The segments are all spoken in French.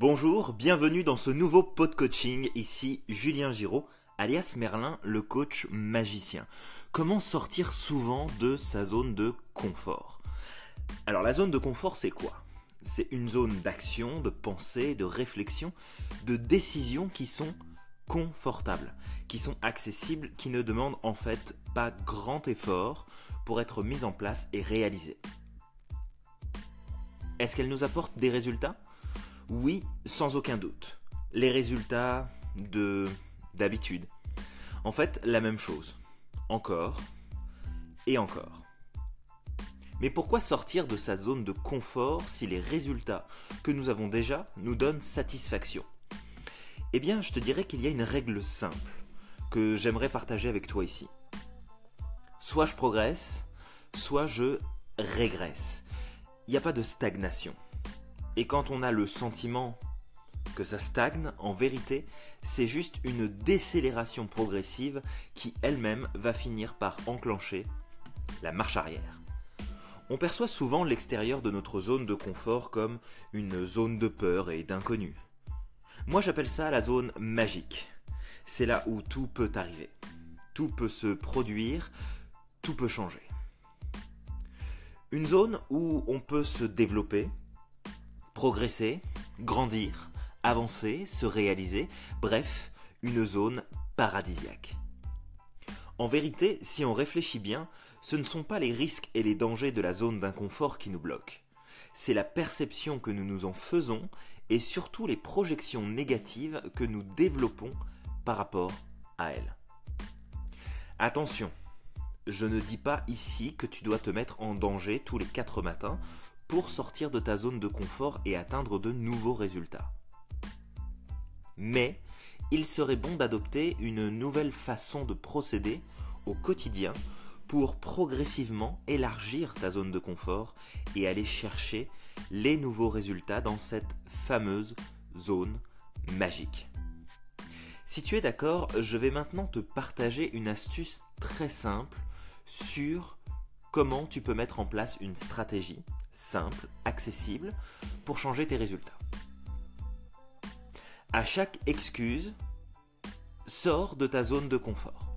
Bonjour, bienvenue dans ce nouveau pod coaching. Ici Julien Giraud, alias Merlin, le coach magicien. Comment sortir souvent de sa zone de confort? Alors la zone de confort c'est quoi? C'est une zone d'action, de pensée, de réflexion, de décision qui sont confortables, qui sont accessibles, qui ne demandent en fait pas grand effort pour être mises en place et réalisées. Est-ce qu'elles nous apportent des résultats? Oui, sans aucun doute. Les résultats de d'habitude. En fait, la même chose. Encore et encore. Mais pourquoi sortir de sa zone de confort si les résultats que nous avons déjà nous donnent satisfaction? Eh bien, je te dirais qu'il y a une règle simple que j'aimerais partager avec toi ici. Soit je progresse, soit je régresse. Il n'y a pas de stagnation. Et quand on a le sentiment que ça stagne, en vérité, c'est juste une décélération progressive qui elle-même va finir par enclencher la marche arrière. On perçoit souvent l'extérieur de notre zone de confort comme une zone de peur et d'inconnu. Moi j'appelle ça la zone magique. C'est là où tout peut arriver. Tout peut se produire, tout peut changer. Une zone où on peut se développer, progresser, grandir, avancer, se réaliser, bref, une zone paradisiaque. En vérité, si on réfléchit bien, ce ne sont pas les risques et les dangers de la zone d'inconfort qui nous bloquent. C'est la perception que nous nous en faisons et surtout les projections négatives que nous développons par rapport à elle. Attention, je ne dis pas ici que tu dois te mettre en danger tous les quatre matins pour sortir de ta zone de confort et atteindre de nouveaux résultats. Mais il serait bon d'adopter une nouvelle façon de procéder au quotidien pour progressivement élargir ta zone de confort et aller chercher les nouveaux résultats dans cette fameuse zone magique. Si tu es d'accord, je vais maintenant te partager une astuce très simple sur comment tu peux mettre en place une stratégie simple, accessible, pour changer tes résultats. À chaque excuse, sors de ta zone de confort.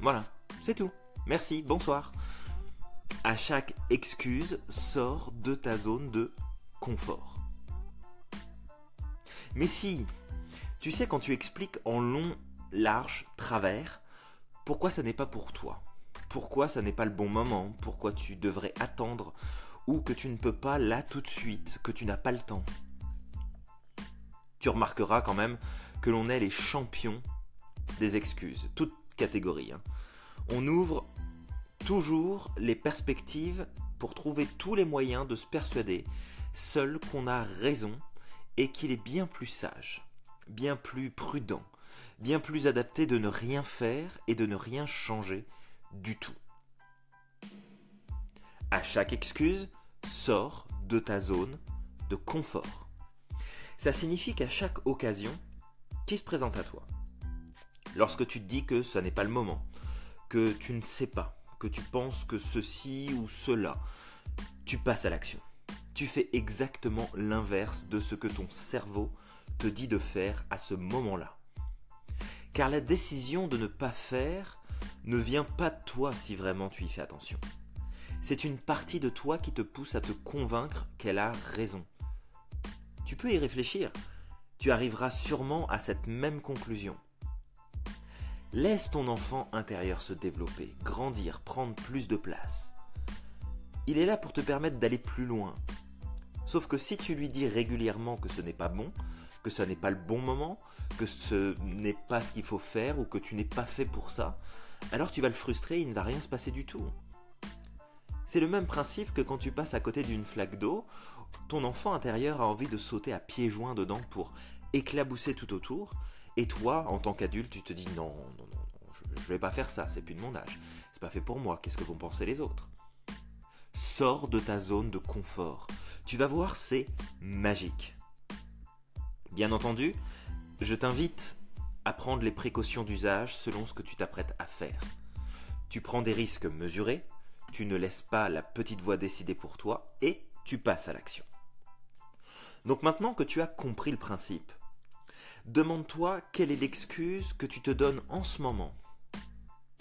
Voilà, c'est tout. Merci, bonsoir. À chaque excuse, sors de ta zone de confort. Mais si, tu sais quand tu expliques en long, large, travers, pourquoi ça n'est pas pour toi? Pourquoi ça n'est pas le bon moment, pourquoi tu devrais attendre, ou que tu ne peux pas là tout de suite, que tu n'as pas le temps. Tu remarqueras quand même que l'on est les champions des excuses, toute catégorie. Hein. On ouvre toujours les perspectives pour trouver tous les moyens de se persuader seul qu'on a raison et qu'il est bien plus sage, bien plus prudent, bien plus adapté de ne rien faire et de ne rien changer du tout. À chaque excuse, sors de ta zone de confort. Ça signifie qu'à chaque occasion qui se présente à toi, lorsque tu te dis que ce n'est pas le moment, que tu ne sais pas, que tu penses que ceci ou cela, tu passes à l'action. Tu fais exactement l'inverse de ce que ton cerveau te dit de faire à ce moment-là. Car la décision de ne pas faire ne vient pas de toi si vraiment tu y fais attention. C'est une partie de toi qui te pousse à te convaincre qu'elle a raison. Tu peux y réfléchir. Tu arriveras sûrement à cette même conclusion. Laisse ton enfant intérieur se développer, grandir, prendre plus de place. Il est là pour te permettre d'aller plus loin. Sauf que si tu lui dis régulièrement que ce n'est pas bon, que ce n'est pas le bon moment, que ce n'est pas ce qu'il faut faire ou que tu n'es pas fait pour ça, alors tu vas le frustrer, il ne va rien se passer du tout. C'est le même principe que quand tu passes à côté d'une flaque d'eau, ton enfant intérieur a envie de sauter à pieds joints dedans pour éclabousser tout autour, et toi, en tant qu'adulte, tu te dis non, non, non, non je, ne vais pas faire ça, c'est plus de mon âge, c'est pas fait pour moi, qu'est-ce que vont penser les autres? Sors de ta zone de confort. Tu vas voir, c'est magique. Bien entendu, je t'invite à prendre les précautions d'usage selon ce que tu t'apprêtes à faire. Tu prends des risques mesurés, tu ne laisses pas la petite voix décider pour toi et tu passes à l'action. Donc maintenant que tu as compris le principe, demande-toi quelle est l'excuse que tu te donnes en ce moment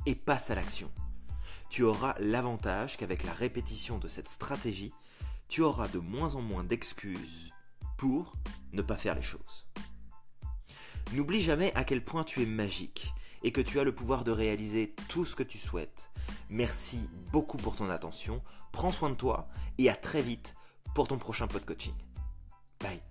et passe à l'action. Tu auras l'avantage qu'avec la répétition de cette stratégie, tu auras de moins en moins d'excuses pour ne pas faire les choses. N'oublie jamais à quel point tu es magique et que tu as le pouvoir de réaliser tout ce que tu souhaites. Merci beaucoup pour ton attention, prends soin de toi et à très vite pour ton prochain pod coaching. Bye